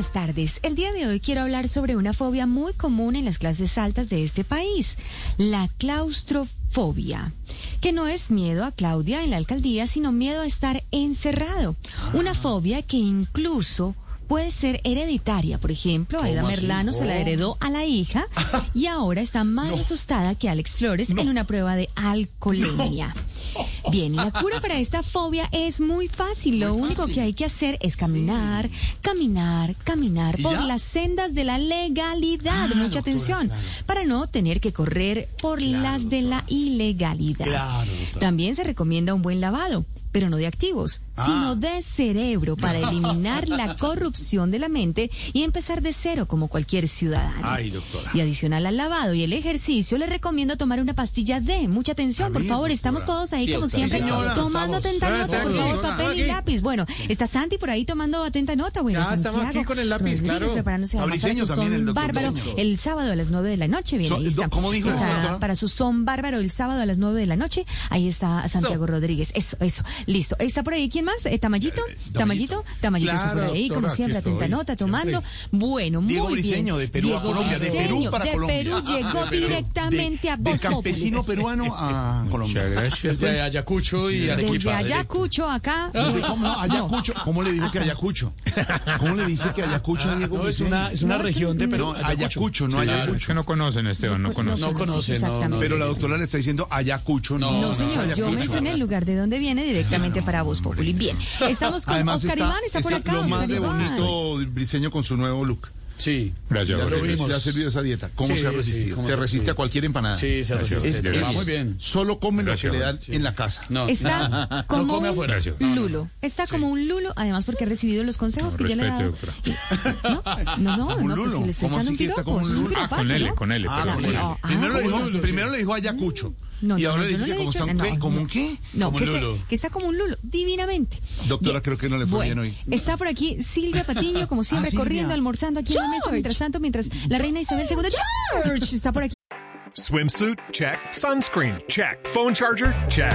Buenas tardes. El día de hoy quiero hablar sobre una fobia muy común en las clases altas de este país, la claustrofobia, que no es miedo a Claudia en la alcaldía, sino miedo a estar encerrado. Una fobia que incluso puede ser hereditaria. Por ejemplo, Aida Merlano se la heredó a la hija y ahora está más asustada que Alex Flores en una prueba de alcoholemia. Bien, la cura para esta fobia es muy fácil. Lo único que hay que hacer es caminar, caminar, caminar por las sendas de la legalidad. Ah, Mucha atención. Para no tener que correr por las de la ilegalidad. Claro. También se recomienda un buen lavado pero no de activos, Ah. sino de cerebro para eliminar la corrupción de la mente y empezar de cero como cualquier ciudadano. Ay, doctora. Y adicional al lavado y el ejercicio, le recomiendo tomar una pastilla D. Mucha atención, A por doctora. estamos todos ahí Sí, como siempre, señora. tomando Estamos. atenta nota, por favor, Aquí. papel y lápiz. Bueno, está Santi por ahí tomando atenta nota. Bueno, Ya estamos Santiago aquí con el lápiz, Rodríguez claro. preparándose Fabriceño su también, el bárbaro el sábado a las nueve de la noche. Bien, So- ahí está. ¿cómo dijo Está para su son bárbaro el sábado a las nueve de la noche. Ahí está Santiago Rodríguez. Eso, eso. Listo. Está por ahí. ¿Quién más? Eh, ¿Tamayito? ¿Tamayito? Tamayito está por Claro, ahí, como doctora, siempre, aquí atenta nota, tomando. Bueno, muy Diego bien. Briseño, de Perú a Diego Colombia, de Briseño, Perú para de Colombia. Perú llegó De directamente De- a Del Voz Populi. campesino peruano a Colombia. Muchas gracias. Desde Ayacucho y Desde Arequipa. Ayacucho acá. ¿Cómo no? Ayacucho. ¿Cómo le dijo que Ayacucho? ¿Cómo le dice que Ayacucho a Diego No, es una, es una No, región de Perú. No, Ayacucho, no Es Ayacucho. que no conocen, Esteban, no conocen. No conoce, no, exactamente. no. Pero la doctora le está diciendo Ayacucho, no. No, señor, yo mencioné el lugar de donde viene directamente para Voz Populi. Bien, estamos con Además Oscar Iván, está por acá. lo más Oscar de Iván. bonito Briseño con su nuevo look. Sí. Gracias, Ya, ya ha servido esa dieta. ¿Cómo Sí, se ha sí, resistido? cómo se se- resiste sí. a cualquier empanada. Sí, se resiste. Gracias. Va muy bien. Solo come lo que le dan sí. en la casa. No. Está como come un afuera. Gracias. lulo. Está como un lulo, además porque ha recibido los consejos No, que yo le he dado. respete, No, no, no, un no, pues lulo. si le estoy ¿Cómo echando un está piropo, un es un lulo? Ah, con L, ¿no? con L, Ah, con. L. Ah, primero, le dijo, sí. dijo Ayacucho. No, y no, ahora no, dice no que como, está un nada, qué, no. como un qué. No, Como que, se- que está como un lulo, divinamente. Doctora, creo que no le fue Bueno, bien hoy. está por aquí Silvia Patiño, como siempre, Ah, corriendo, almorzando aquí en la mesa. Mientras tanto, mientras la reina Isabel II George está por aquí. Swimsuit? Check. Sunscreen? Check. Phone charger? Check.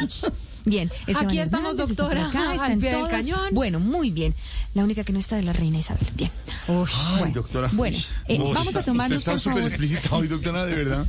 Bien, Esteban Aquí estamos, Hernández está por doctora, acá, al están pie del todos. cañón. Bueno, muy bien. La única que no está es la reina Isabel. Bien. Uy, Ay, bueno, doctora. Bueno, eh, Vos- vamos a tomarnos, Usted por está súper favor. explícita hoy, doctora, de verdad.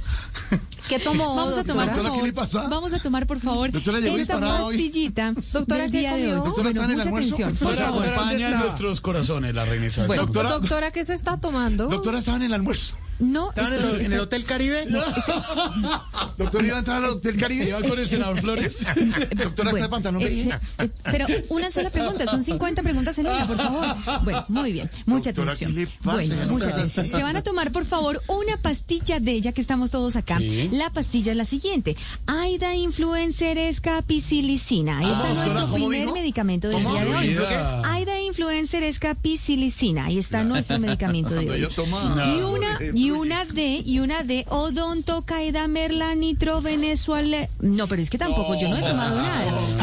¿Qué tomó, Vamos a tomar, doctora? por ¿qué favor, le pasa? Vamos a tomar, por favor, Doctora, llegó esta disparada hoy. pastillita Doctora, ¿qué comió? Doctora, ¿está en el mucha almuerzo? atención, por favor. acompaña en nuestros corazones la reina Isabel. Bueno, Doctora, Doctora, ¿qué se está tomando? doctora, estaba en el almuerzo. No, ¿Estaban en, esto- el, en el Hotel Caribe? Doctora, iba a entrar al Hotel Caribe. ¿Iba con el senador Flores? Doctora, está de pantalón eh, eh, pero una sola pregunta, son 50 preguntas en una, por favor. Bueno, muy bien, mucha Doctora, atención. ¿qué le pasa? Bueno, Ya no mucha atención. Se van a tomar, por favor, una pastilla de ella que estamos todos acá. Sí. La pastilla es la siguiente: Aida Influencer Escapicilicina. Ahí está doctora, nuestro ¿cómo primer dijo? medicamento del ¿Cómo? día de hoy. Aida Influencer Escapicilicina. Ahí está nuestro medicamento de hoy. Y una, y una de, y una de Odonto Caida Merla Nitro Venezuela. No, pero es que tampoco, yo no he tomado nada.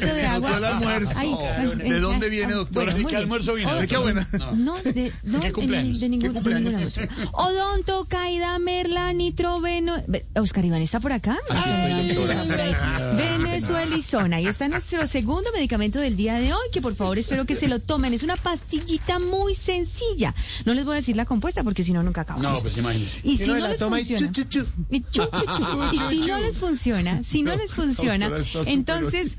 Vasito de agua. Doctora, el almuerzo. Ay, ¿De dónde viene, ah, doctora? bueno, ¿De muy qué almuerzo vino? ¿De qué buena? No, de, no, ¿Qué de, cumpleaños? de ningún, ¿Qué de ningún. Odonto, Caida, Merla, Nitroveno. Ve- Oscar Iván está por acá. Está por ahí. Venezuelizona. Ahí está nuestro segundo medicamento del día de hoy, que por favor espero que se lo tomen. Es una pastillita muy sencilla. No les voy a decir la compuesta porque si no nunca acabamos. No, pues imagínese. Y si no, no la les toma y funciona, chu, chu, chu. y chu, chu, chu. Y si no les funciona, si no les funciona, entonces